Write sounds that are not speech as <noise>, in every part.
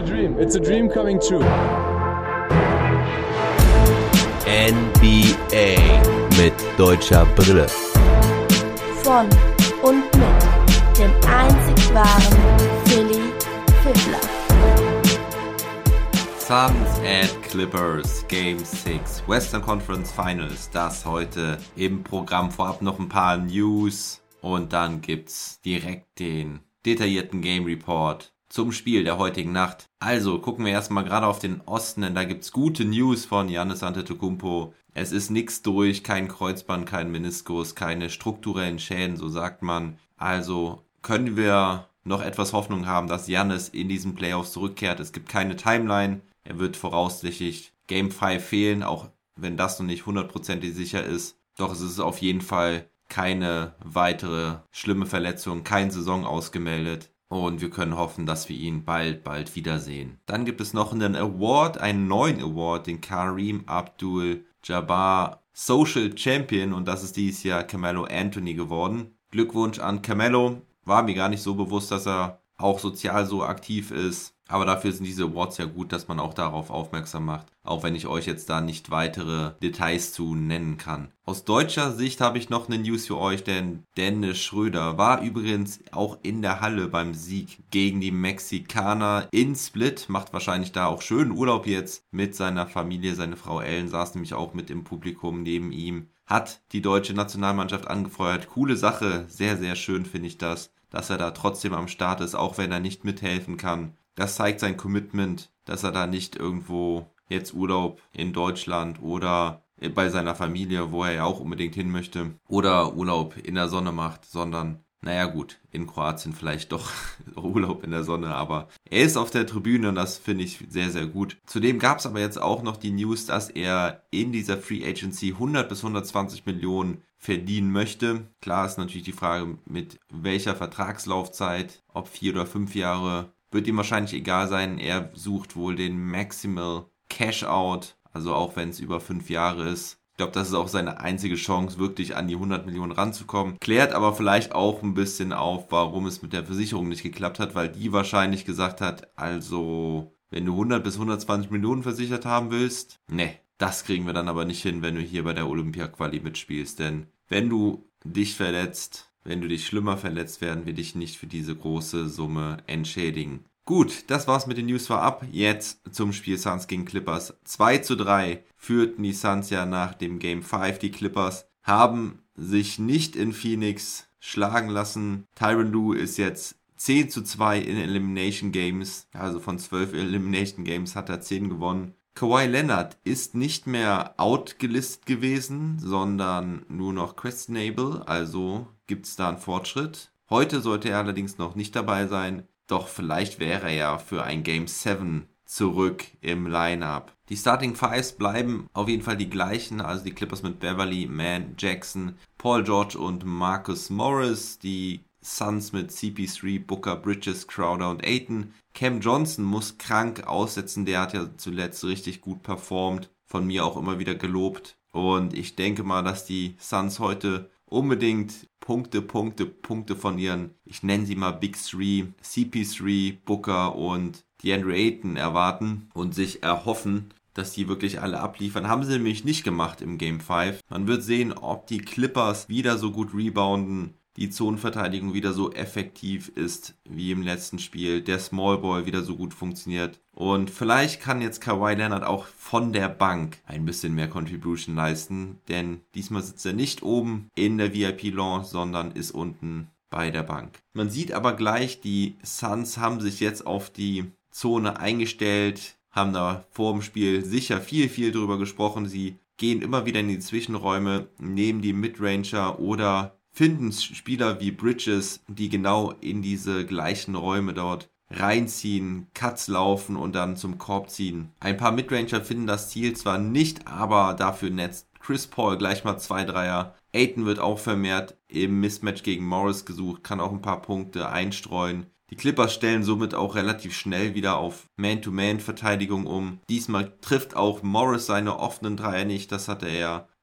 a dream. It's a dream coming true. NBA mit deutscher Brille. Von und mit dem einzig wahren Philly Fiddler. Suns at Clippers Game 6 Western Conference Finals. Das heute im Programm. Vorab noch ein paar News und dann gibt's direkt den detaillierten Game Report zum Spiel der heutigen Nacht. Also gucken wir erstmal gerade auf den Osten, denn da gibt's gute News von Janis Antetokounmpo. Es ist nichts durch, kein Kreuzband, kein Meniskus, keine strukturellen Schäden, so sagt man. Also können wir noch etwas Hoffnung haben, dass Janis in diesen Playoffs zurückkehrt. Es gibt keine Timeline. Er wird voraussichtlich Game 5 fehlen, auch wenn das noch nicht hundertprozentig sicher ist. Doch es ist auf jeden Fall keine weitere schlimme Verletzung, kein Saison ausgemeldet. Und wir können hoffen, dass wir ihn bald, bald wiedersehen. Dann gibt es noch einen Award, einen neuen Award, den Kareem Abdul Jabbar Social Champion. Und das ist dieses Jahr Camelo Anthony geworden. Glückwunsch an Camelo. War mir gar nicht so bewusst, dass er auch sozial so aktiv ist. Aber dafür sind diese Awards ja gut, dass man auch darauf aufmerksam macht, auch wenn ich euch jetzt da nicht weitere Details zu nennen kann. Aus deutscher Sicht habe ich noch eine News für euch, denn Dennis Schröder war übrigens auch in der Halle beim Sieg gegen die Mexikaner in Split, macht wahrscheinlich da auch schönen Urlaub jetzt mit seiner Familie. Seine Frau Ellen saß nämlich auch mit im Publikum neben ihm, hat die deutsche Nationalmannschaft angefeuert. Coole Sache, sehr, sehr schön finde ich das, dass er da trotzdem am Start ist, auch wenn er nicht mithelfen kann das zeigt sein Commitment, dass er da nicht irgendwo jetzt Urlaub in Deutschland oder bei seiner Familie, wo er ja auch unbedingt hin möchte, oder Urlaub in der Sonne macht, sondern naja gut, in Kroatien vielleicht doch <laughs> Urlaub in der Sonne, aber er ist auf der Tribüne und das finde ich sehr, sehr gut. Zudem gab es aber jetzt auch noch die News, dass er in dieser Free Agency 100 bis 120 Millionen verdienen möchte. Klar ist natürlich die Frage, mit welcher Vertragslaufzeit, ob vier oder fünf Jahre wird ihm wahrscheinlich egal sein. Er sucht wohl den Maximal Cash Out, also auch wenn es über fünf Jahre ist. Ich glaube, das ist auch seine einzige Chance, wirklich an die 100 Millionen ranzukommen. Klärt aber vielleicht auch ein bisschen auf, warum es mit der Versicherung nicht geklappt hat, weil die wahrscheinlich gesagt hat, also wenn du 100 bis 120 Millionen versichert haben willst, ne, das kriegen wir dann aber nicht hin, wenn du hier bei der Olympia-Quali mitspielst. Denn wenn du dich verletzt, wenn du dich schlimmer verletzt, werden wir dich nicht für diese große Summe entschädigen. Gut, das war's mit den News vorab. Jetzt zum Spiel Suns gegen Clippers. 2 zu 3 führten die Suns ja nach dem Game 5. Die Clippers haben sich nicht in Phoenix schlagen lassen. Tyron Lue ist jetzt 10 zu 2 in Elimination Games. Also von 12 Elimination Games hat er 10 gewonnen. Kawhi Leonard ist nicht mehr outgelistet gewesen, sondern nur noch questionable, also gibt es da einen Fortschritt. Heute sollte er allerdings noch nicht dabei sein, doch vielleicht wäre er ja für ein Game 7 zurück im Lineup. Die Starting Fives bleiben auf jeden Fall die gleichen, also die Clippers mit Beverly, Mann, Jackson, Paul George und Marcus Morris, die Suns mit CP3, Booker, Bridges, Crowder und Aiton. Cam Johnson muss krank aussetzen, der hat ja zuletzt richtig gut performt, von mir auch immer wieder gelobt. Und ich denke mal, dass die Suns heute unbedingt Punkte, Punkte, Punkte von ihren, ich nenne sie mal Big Three, CP3, Booker und DeAndre Ayton erwarten und sich erhoffen, dass die wirklich alle abliefern. Haben sie nämlich nicht gemacht im Game 5. Man wird sehen, ob die Clippers wieder so gut rebounden, die Zonenverteidigung wieder so effektiv ist wie im letzten Spiel, der Small Ball wieder so gut funktioniert. Und vielleicht kann jetzt Kawhi Leonard auch von der Bank ein bisschen mehr Contribution leisten, denn diesmal sitzt er nicht oben in der VIP-Launch, sondern ist unten bei der Bank. Man sieht aber gleich, die Suns haben sich jetzt auf die Zone eingestellt, haben da vor dem Spiel sicher viel, viel drüber gesprochen. Sie gehen immer wieder in die Zwischenräume, nehmen die Midranger oder finden Spieler wie Bridges, die genau in diese gleichen Räume dort reinziehen, Cuts laufen und dann zum Korb ziehen. Ein paar Midranger finden das Ziel zwar nicht, aber dafür netzt Chris Paul gleich mal zwei Dreier. Aiton wird auch vermehrt im Mismatch gegen Morris gesucht, kann auch ein paar Punkte einstreuen. Die Clippers stellen somit auch relativ schnell wieder auf Man-to-Man-Verteidigung um. Diesmal trifft auch Morris seine offenen Dreier nicht, das hat er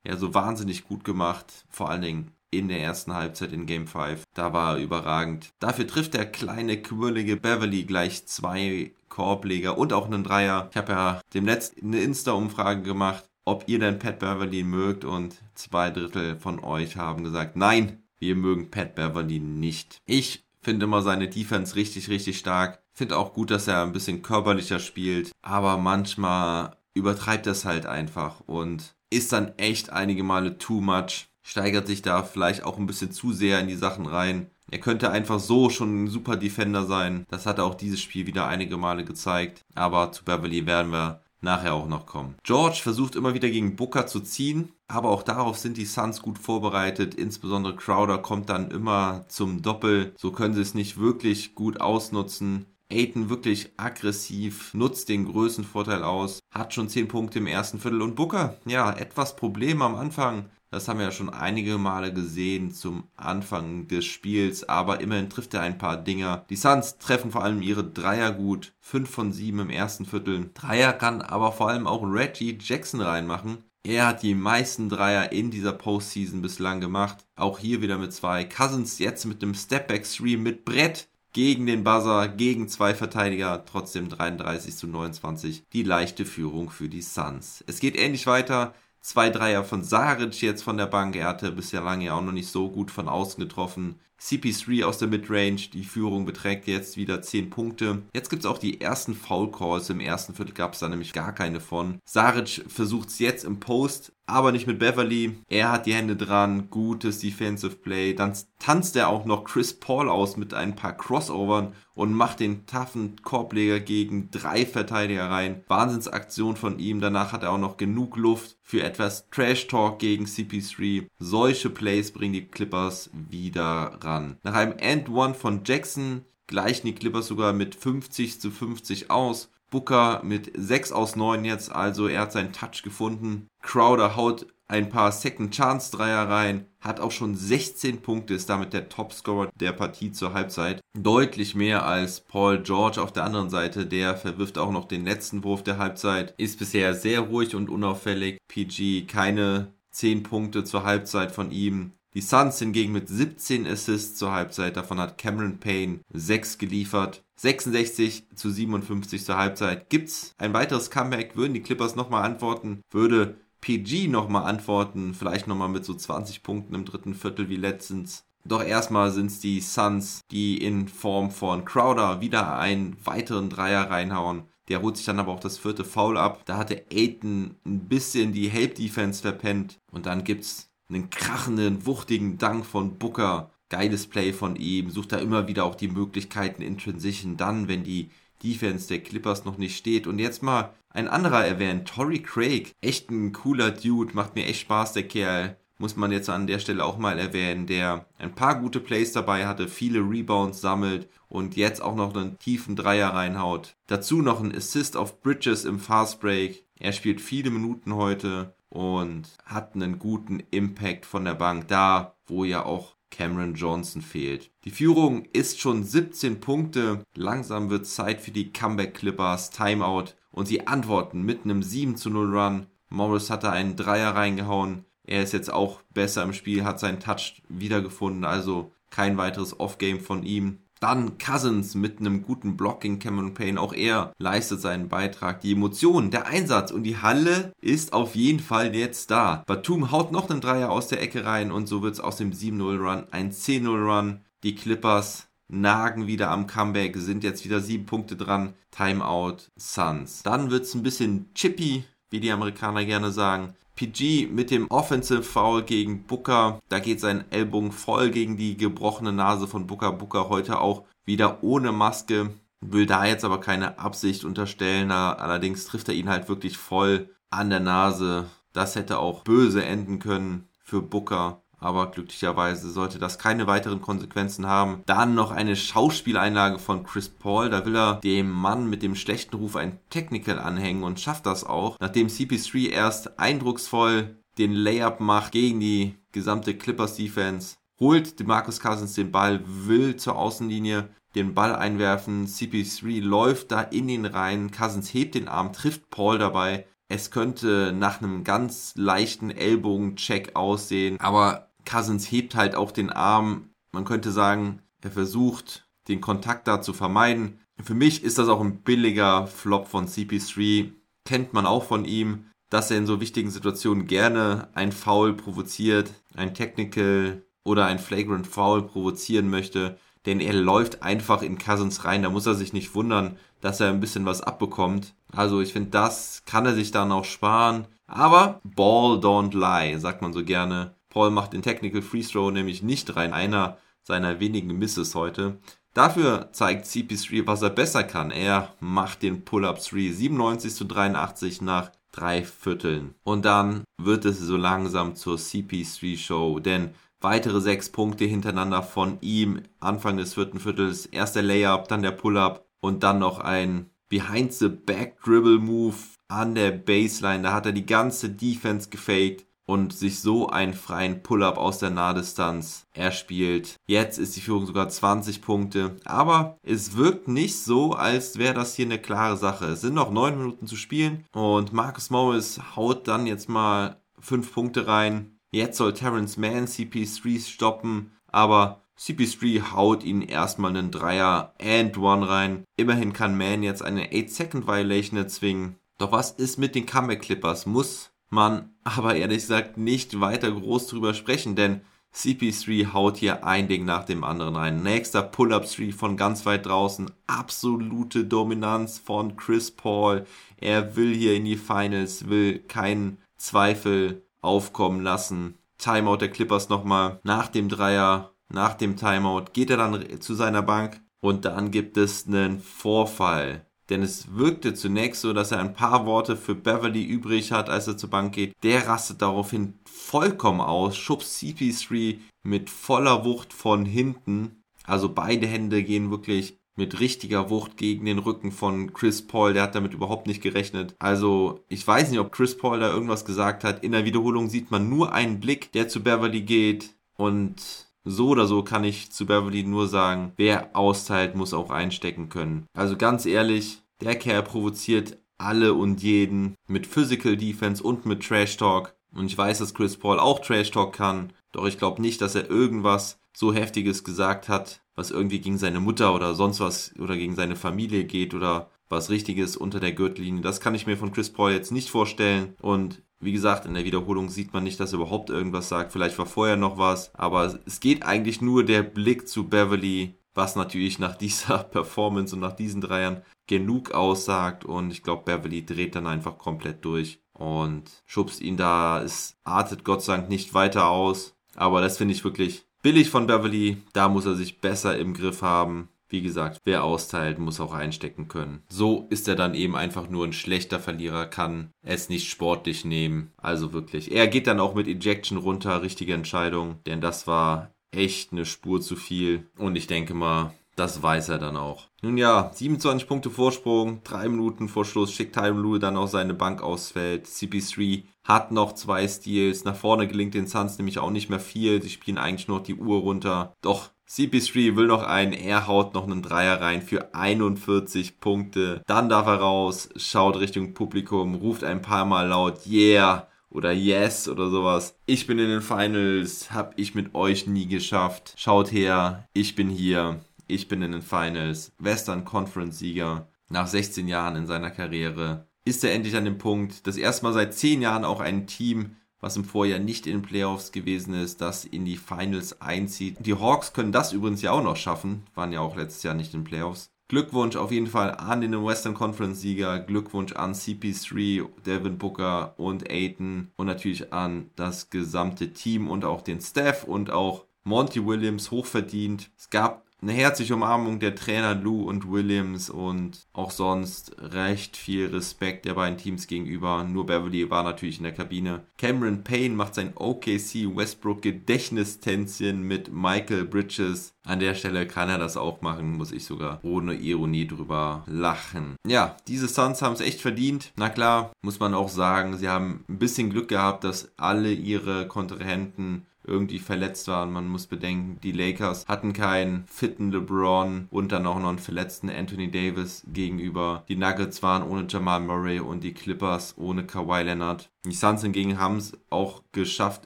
ja so wahnsinnig gut gemacht. Vor allen Dingen in der ersten Halbzeit in Game 5. Da war er überragend. Dafür trifft der kleine, quirlige Beverly gleich zwei Korbleger und auch einen Dreier. Ich habe ja dem letzten eine Insta-Umfrage gemacht, ob ihr denn Pat Beverly mögt und zwei Drittel von euch haben gesagt, nein, wir mögen Pat Beverly nicht. Ich finde immer seine Defense richtig, richtig stark. Finde auch gut, dass er ein bisschen körperlicher spielt, aber manchmal übertreibt das halt einfach und ist dann echt einige Male too much. Steigert sich da vielleicht auch ein bisschen zu sehr in die Sachen rein. Er könnte einfach so schon ein super Defender sein. Das hat er auch dieses Spiel wieder einige Male gezeigt. Aber zu Beverly werden wir nachher auch noch kommen. George versucht immer wieder gegen Booker zu ziehen, aber auch darauf sind die Suns gut vorbereitet. Insbesondere Crowder kommt dann immer zum Doppel. So können sie es nicht wirklich gut ausnutzen. Aiton wirklich aggressiv, nutzt den Größenvorteil aus, hat schon 10 Punkte im ersten Viertel und Booker, ja, etwas Probleme am Anfang. Das haben wir ja schon einige Male gesehen zum Anfang des Spiels, aber immerhin trifft er ein paar Dinger. Die Suns treffen vor allem ihre Dreier gut, 5 von 7 im ersten Viertel. Dreier kann aber vor allem auch Reggie Jackson reinmachen. Er hat die meisten Dreier in dieser Postseason bislang gemacht. Auch hier wieder mit zwei. Cousins jetzt mit dem Stepback 3 mit Brett gegen den Buzzer, gegen zwei Verteidiger, trotzdem 33 zu 29. Die leichte Führung für die Suns. Es geht ähnlich weiter. Zwei Dreier von Saric jetzt von der Bank. Er hatte bisher lange ja auch noch nicht so gut von außen getroffen. CP3 aus der Midrange, die Führung beträgt jetzt wieder 10 Punkte. Jetzt gibt es auch die ersten Foul Calls. Im ersten Viertel gab es da nämlich gar keine von. Saric versucht es jetzt im Post, aber nicht mit Beverly. Er hat die Hände dran, gutes Defensive Play. Dann tanzt er auch noch Chris Paul aus mit ein paar Crossovern und macht den taffen Korbleger gegen drei Verteidiger rein. Wahnsinnsaktion von ihm. Danach hat er auch noch genug Luft für etwas Trash Talk gegen CP3. Solche Plays bringen die Clippers wieder ran. Nach einem End One von Jackson gleichen die Clippers sogar mit 50 zu 50 aus. Booker mit 6 aus 9 jetzt, also er hat seinen Touch gefunden. Crowder haut ein paar Second Chance Dreier rein, hat auch schon 16 Punkte, ist damit der Topscorer der Partie zur Halbzeit. Deutlich mehr als Paul George auf der anderen Seite, der verwirft auch noch den letzten Wurf der Halbzeit, ist bisher sehr ruhig und unauffällig. PG keine 10 Punkte zur Halbzeit von ihm. Die Suns hingegen mit 17 Assists zur Halbzeit, davon hat Cameron Payne 6 geliefert. 66 zu 57 zur Halbzeit. Gibt's ein weiteres Comeback? Würden die Clippers nochmal antworten? Würde PG nochmal antworten? Vielleicht nochmal mit so 20 Punkten im dritten Viertel wie letztens. Doch erstmal sind es die Suns, die in Form von Crowder wieder einen weiteren Dreier reinhauen. Der holt sich dann aber auch das vierte Foul ab. Da hatte Aiton ein bisschen die Help-Defense verpennt. Und dann gibt's einen krachenden, wuchtigen Dank von Booker. Geiles Play von ihm. Sucht da immer wieder auch die Möglichkeiten in Transition. Dann, wenn die Defense der Clippers noch nicht steht. Und jetzt mal ein anderer erwähnt. Torrey Craig. Echt ein cooler Dude. Macht mir echt Spaß, der Kerl. Muss man jetzt an der Stelle auch mal erwähnen, der ein paar gute Plays dabei hatte, viele Rebounds sammelt und jetzt auch noch einen tiefen Dreier reinhaut. Dazu noch ein Assist auf Bridges im Fast Break. Er spielt viele Minuten heute und hat einen guten Impact von der Bank da, wo ja auch Cameron Johnson fehlt. Die Führung ist schon 17 Punkte. Langsam wird Zeit für die Comeback Clippers. Timeout. Und sie antworten mit einem 7 zu 0 Run. Morris hatte einen Dreier reingehauen. Er ist jetzt auch besser im Spiel, hat seinen Touch wiedergefunden. Also kein weiteres Off-Game von ihm. Dann Cousins mit einem guten Block gegen Cameron Payne. Auch er leistet seinen Beitrag. Die Emotionen, der Einsatz und die Halle ist auf jeden Fall jetzt da. Batum haut noch einen Dreier aus der Ecke rein und so wird es aus dem 7-0-Run ein 10-0-Run. Die Clippers nagen wieder am Comeback, sind jetzt wieder sieben Punkte dran. Timeout Suns. Dann wird es ein bisschen chippy, wie die Amerikaner gerne sagen. PG mit dem Offensive Foul gegen Booker. Da geht sein Ellbogen voll gegen die gebrochene Nase von Booker. Booker heute auch wieder ohne Maske. Will da jetzt aber keine Absicht unterstellen. Allerdings trifft er ihn halt wirklich voll an der Nase. Das hätte auch böse enden können für Booker. Aber glücklicherweise sollte das keine weiteren Konsequenzen haben. Dann noch eine Schauspieleinlage von Chris Paul. Da will er dem Mann mit dem schlechten Ruf ein Technical anhängen und schafft das auch. Nachdem CP3 erst eindrucksvoll den Layup macht gegen die gesamte Clippers Defense, holt DeMarcus Cousins den Ball, will zur Außenlinie den Ball einwerfen. CP3 läuft da in ihn rein. Cousins hebt den Arm, trifft Paul dabei. Es könnte nach einem ganz leichten Ellbogencheck aussehen, aber Cousins hebt halt auch den Arm. Man könnte sagen, er versucht, den Kontakt da zu vermeiden. Für mich ist das auch ein billiger Flop von CP3. Kennt man auch von ihm, dass er in so wichtigen Situationen gerne ein Foul provoziert, ein Technical oder ein Flagrant Foul provozieren möchte. Denn er läuft einfach in Cousins rein. Da muss er sich nicht wundern, dass er ein bisschen was abbekommt. Also ich finde, das kann er sich dann auch sparen. Aber Ball don't lie, sagt man so gerne. Paul macht den Technical Free Throw nämlich nicht rein. Einer seiner wenigen Misses heute. Dafür zeigt CP3, was er besser kann. Er macht den Pull-Up 3 97 zu 83 nach drei Vierteln. Und dann wird es so langsam zur CP3 Show, denn weitere sechs Punkte hintereinander von ihm Anfang des vierten Viertels. Erst der Layup, dann der Pull-Up und dann noch ein Behind the Back Dribble Move an der Baseline. Da hat er die ganze Defense gefaked und sich so einen freien Pull-up aus der Nahdistanz erspielt. Jetzt ist die Führung sogar 20 Punkte, aber es wirkt nicht so, als wäre das hier eine klare Sache. Es sind noch 9 Minuten zu spielen und Marcus Morris haut dann jetzt mal 5 Punkte rein. Jetzt soll Terrence Mann CP3 stoppen, aber CP3 haut ihn erstmal einen Dreier and One rein. Immerhin kann Mann jetzt eine 8-Second-Violation erzwingen. Doch was ist mit den Comeback Clippers? Muss man aber ehrlich gesagt nicht weiter groß drüber sprechen, denn CP3 haut hier ein Ding nach dem anderen rein. Nächster Pull-Up-3 von ganz weit draußen. Absolute Dominanz von Chris Paul. Er will hier in die Finals, will keinen Zweifel aufkommen lassen. Timeout der Clippers nochmal. Nach dem Dreier, nach dem Timeout geht er dann zu seiner Bank und dann gibt es einen Vorfall denn es wirkte zunächst so, dass er ein paar Worte für Beverly übrig hat, als er zur Bank geht. Der rastet daraufhin vollkommen aus, schubst CP3 mit voller Wucht von hinten. Also beide Hände gehen wirklich mit richtiger Wucht gegen den Rücken von Chris Paul. Der hat damit überhaupt nicht gerechnet. Also ich weiß nicht, ob Chris Paul da irgendwas gesagt hat. In der Wiederholung sieht man nur einen Blick, der zu Beverly geht. Und so oder so kann ich zu Beverly nur sagen, wer austeilt, muss auch einstecken können. Also ganz ehrlich, der Kerl provoziert alle und jeden mit Physical Defense und mit Trash Talk. Und ich weiß, dass Chris Paul auch Trash Talk kann, doch ich glaube nicht, dass er irgendwas so heftiges gesagt hat, was irgendwie gegen seine Mutter oder sonst was oder gegen seine Familie geht oder was richtiges unter der Gürtellinie. Das kann ich mir von Chris Paul jetzt nicht vorstellen und wie gesagt, in der Wiederholung sieht man nicht, dass er überhaupt irgendwas sagt. Vielleicht war vorher noch was, aber es geht eigentlich nur der Blick zu Beverly, was natürlich nach <laughs> dieser Performance und nach diesen Dreiern genug aussagt. Und ich glaube, Beverly dreht dann einfach komplett durch und schubst ihn da. Es artet Gott sei Dank nicht weiter aus. Aber das finde ich wirklich billig von Beverly. Da muss er sich besser im Griff haben. Wie gesagt, wer austeilt, muss auch einstecken können. So ist er dann eben einfach nur ein schlechter Verlierer, kann es nicht sportlich nehmen. Also wirklich. Er geht dann auch mit Ejection runter, richtige Entscheidung, denn das war echt eine Spur zu viel. Und ich denke mal, das weiß er dann auch. Nun ja, 27 Punkte Vorsprung, 3 Minuten vor Schluss schickt Time dann auch seine Bank ausfällt. CP3 hat noch zwei Steals. Nach vorne gelingt den Suns nämlich auch nicht mehr viel. Sie spielen eigentlich nur noch die Uhr runter. Doch CP3 will noch einen, er haut noch einen Dreier rein für 41 Punkte. Dann darf er raus, schaut Richtung Publikum, ruft ein paar Mal laut, yeah oder Yes oder sowas. Ich bin in den Finals, hab ich mit euch nie geschafft. Schaut her, ich bin hier, ich bin in den Finals. Western Conference Sieger nach 16 Jahren in seiner Karriere. Ist er endlich an dem Punkt, dass erstmal seit 10 Jahren auch ein Team was im Vorjahr nicht in den Playoffs gewesen ist, das in die Finals einzieht. Die Hawks können das übrigens ja auch noch schaffen, waren ja auch letztes Jahr nicht in den Playoffs. Glückwunsch auf jeden Fall an den Western Conference Sieger, Glückwunsch an CP3, Devin Booker und Aiton und natürlich an das gesamte Team und auch den Staff und auch Monty Williams hochverdient. Es gab eine herzliche Umarmung der Trainer Lou und Williams und auch sonst recht viel Respekt der beiden Teams gegenüber. Nur Beverly war natürlich in der Kabine. Cameron Payne macht sein OKC Westbrook Gedächtnistänzchen mit Michael Bridges. An der Stelle kann er das auch machen, muss ich sogar ohne Ironie drüber lachen. Ja, diese Suns haben es echt verdient. Na klar, muss man auch sagen, sie haben ein bisschen Glück gehabt, dass alle ihre Kontrahenten irgendwie verletzt waren. Man muss bedenken, die Lakers hatten keinen fitten LeBron und dann auch noch einen verletzten Anthony Davis gegenüber. Die Nuggets waren ohne Jamal Murray und die Clippers ohne Kawhi Leonard. Die Suns hingegen haben es auch geschafft,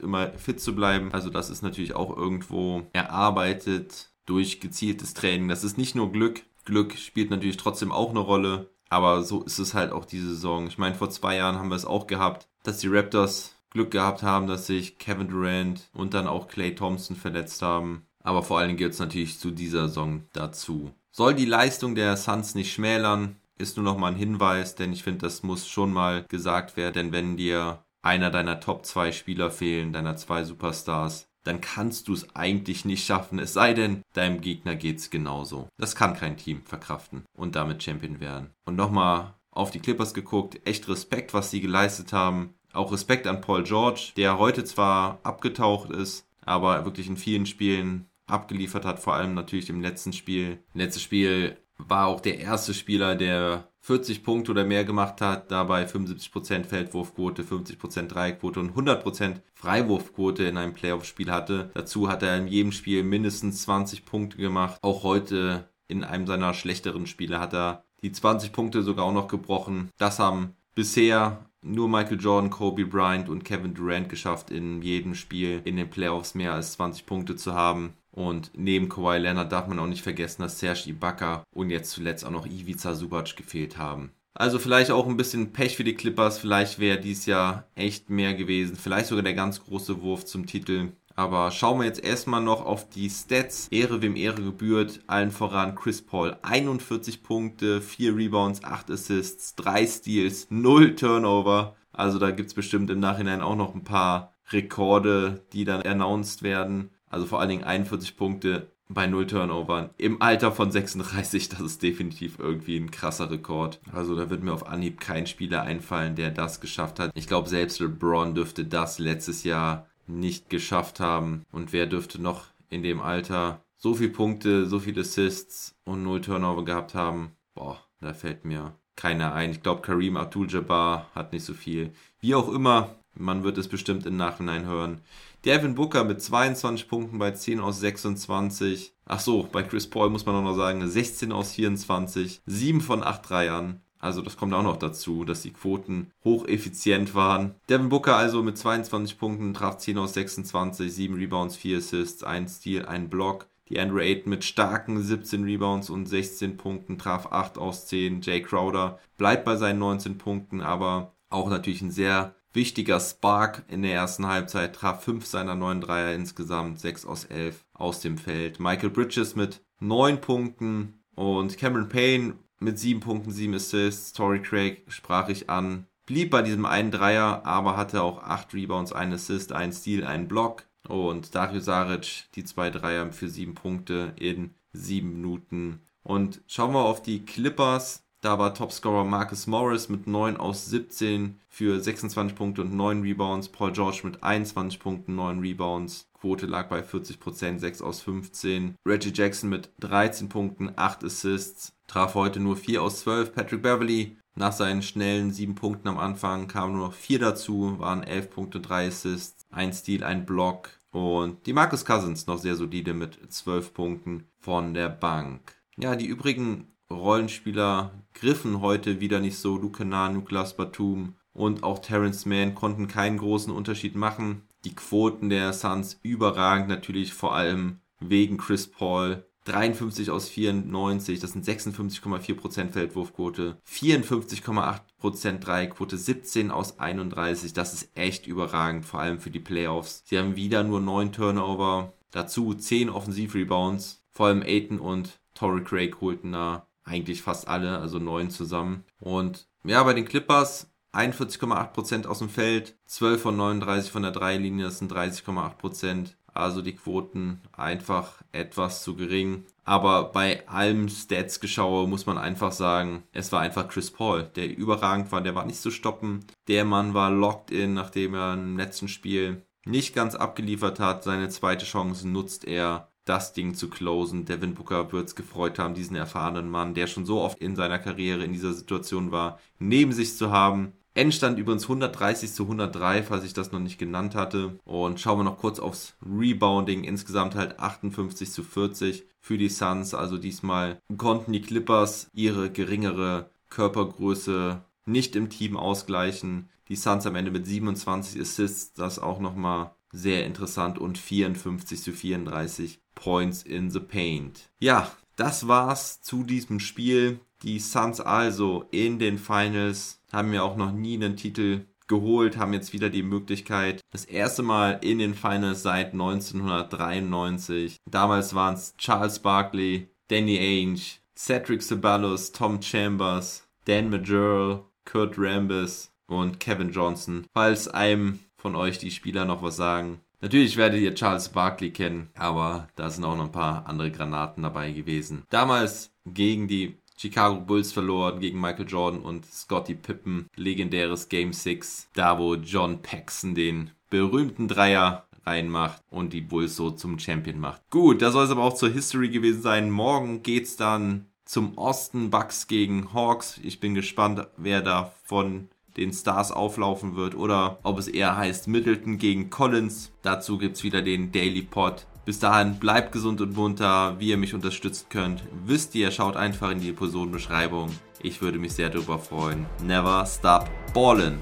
immer fit zu bleiben. Also das ist natürlich auch irgendwo erarbeitet durch gezieltes Training. Das ist nicht nur Glück. Glück spielt natürlich trotzdem auch eine Rolle. Aber so ist es halt auch diese Saison. Ich meine, vor zwei Jahren haben wir es auch gehabt, dass die Raptors Glück gehabt haben, dass sich Kevin Durant und dann auch Clay Thompson verletzt haben. Aber vor allen Dingen gilt es natürlich zu dieser Saison dazu. Soll die Leistung der Suns nicht schmälern, ist nur noch mal ein Hinweis, denn ich finde, das muss schon mal gesagt werden, denn wenn dir einer deiner Top 2 Spieler fehlen, deiner zwei Superstars, dann kannst du es eigentlich nicht schaffen, es sei denn, deinem Gegner geht's genauso. Das kann kein Team verkraften und damit Champion werden. Und nochmal auf die Clippers geguckt, echt Respekt, was sie geleistet haben. Auch Respekt an Paul George, der heute zwar abgetaucht ist, aber wirklich in vielen Spielen abgeliefert hat, vor allem natürlich im letzten Spiel. Letztes Spiel war auch der erste Spieler, der 40 Punkte oder mehr gemacht hat, dabei 75% Feldwurfquote, 50% Dreieckquote und 100% Freiwurfquote in einem Playoff-Spiel hatte. Dazu hat er in jedem Spiel mindestens 20 Punkte gemacht. Auch heute in einem seiner schlechteren Spiele hat er die 20 Punkte sogar auch noch gebrochen. Das haben bisher nur Michael Jordan, Kobe Bryant und Kevin Durant geschafft, in jedem Spiel in den Playoffs mehr als 20 Punkte zu haben. Und neben Kawhi Leonard darf man auch nicht vergessen, dass Serge Ibaka und jetzt zuletzt auch noch Ivica Subac gefehlt haben. Also vielleicht auch ein bisschen Pech für die Clippers, vielleicht wäre dies Jahr echt mehr gewesen, vielleicht sogar der ganz große Wurf zum Titel. Aber schauen wir jetzt erstmal noch auf die Stats. Ehre wem Ehre gebührt. Allen voran Chris Paul. 41 Punkte, 4 Rebounds, 8 Assists, 3 Steals, 0 Turnover. Also da gibt es bestimmt im Nachhinein auch noch ein paar Rekorde, die dann announced werden. Also vor allen Dingen 41 Punkte bei 0 Turnovern im Alter von 36, das ist definitiv irgendwie ein krasser Rekord. Also da wird mir auf Anhieb kein Spieler einfallen, der das geschafft hat. Ich glaube, selbst LeBron dürfte das letztes Jahr nicht geschafft haben. Und wer dürfte noch in dem Alter so viele Punkte, so viele Assists und null Turnover gehabt haben? Boah, da fällt mir keiner ein. Ich glaube, Kareem Abdul-Jabbar hat nicht so viel. Wie auch immer, man wird es bestimmt im Nachhinein hören. Devin Booker mit 22 Punkten bei 10 aus 26. Ach so, bei Chris Paul muss man auch noch sagen, 16 aus 24, 7 von 8 Dreiern. Also das kommt auch noch dazu, dass die Quoten hocheffizient waren. Devin Booker also mit 22 Punkten, traf 10 aus 26, 7 Rebounds, 4 Assists, 1 Steal, 1 Block. Die Andrew Ayton mit starken 17 Rebounds und 16 Punkten traf 8 aus 10. Jay Crowder bleibt bei seinen 19 Punkten, aber auch natürlich ein sehr wichtiger Spark in der ersten Halbzeit, traf 5 seiner 9 Dreier insgesamt, 6 aus 11 aus dem Feld. Michael Bridges mit 9 Punkten und Cameron Payne mit 7 Punkten, 7 Assists. Tory Craig sprach ich an. Blieb bei diesem einen Dreier, aber hatte auch 8 Rebounds, 1 Assist, 1 Steal, 1 Block. Und Dario Saric, die zwei Dreier für 7 Punkte in 7 Minuten. Und schauen wir auf die Clippers. Da war Topscorer Marcus Morris mit 9 aus 17 für 26 Punkte und 9 Rebounds. Paul George mit 21 Punkten, 9 Rebounds. Quote lag bei 40%, 6 aus 15. Reggie Jackson mit 13 Punkten, 8 Assists traf heute nur 4 aus 12. Patrick Beverly nach seinen schnellen 7 Punkten am Anfang kamen nur noch 4 dazu, waren 11 Punkte, 3 Assists, 1 Steal, 1 Block. Und die Marcus Cousins noch sehr solide mit 12 Punkten von der Bank. Ja, die übrigen Rollenspieler griffen heute wieder nicht so. Luke Kennard, Niklas Batum und auch Terrence Mann konnten keinen großen Unterschied machen. Die Quoten der Suns überragend natürlich vor allem wegen Chris Paul, 53 aus 94, das sind 56,4% Feldwurfquote, 54,8% Dreieckquote, 17 aus 31, das ist echt überragend, vor allem für die Playoffs. Sie haben wieder nur 9 Turnover, dazu 10 Offensivrebounds, vor allem Aiton und Torrey Craig holten da eigentlich fast alle, also 9 zusammen. Und ja, bei den Clippers 41,8% aus dem Feld, 12 von 39 von der Dreilinie, das sind 30,8%. Also die Quoten einfach etwas zu gering. Aber bei allem Stats-Geschaue muss man einfach sagen, es war einfach Chris Paul, der überragend war, der war nicht zu stoppen. Der Mann war locked in, nachdem er im letzten Spiel nicht ganz abgeliefert hat. Seine zweite Chance nutzt er, das Ding zu closen. Devin Booker wird es gefreut haben, diesen erfahrenen Mann, der schon so oft in seiner Karriere in dieser Situation war, neben sich zu haben. Endstand übrigens 130 zu 103, falls ich das noch nicht genannt hatte. Und schauen wir noch kurz aufs Rebounding. Insgesamt halt 58 zu 40 für die Suns. Also diesmal konnten die Clippers ihre geringere Körpergröße nicht im Team ausgleichen. Die Suns am Ende mit 27 Assists, das auch nochmal sehr interessant und 54 zu 34 Points in the Paint. Ja, das war's zu diesem Spiel. Die Suns also in den Finals haben ja auch noch nie einen Titel geholt, haben jetzt wieder die Möglichkeit. Das erste Mal in den Finals seit 1993. Damals waren es Charles Barkley, Danny Ainge, Cedric Ceballos, Tom Chambers, Dan Major, Kurt Rambis und Kevin Johnson. Falls einem von euch die Spieler noch was sagen. Natürlich werdet ihr Charles Barkley kennen, aber da sind auch noch ein paar andere Granaten dabei gewesen. Damals gegen die Chicago Bulls verloren gegen Michael Jordan und Scottie Pippen. Legendäres Game 6, da wo John Paxson den berühmten Dreier reinmacht und die Bulls so zum Champion macht. Gut, das soll es aber auch zur History gewesen sein. Morgen geht's dann zum Osten Bucks gegen Hawks. Ich bin gespannt, wer da von den Stars auflaufen wird oder ob es eher heißt Middleton gegen Collins. Dazu gibt's wieder den Daily Pod bis dahin bleibt gesund und munter, wie ihr mich unterstützen könnt. Wisst ihr, schaut einfach in die Episodenbeschreibung. Ich würde mich sehr darüber freuen. Never stop ballin'.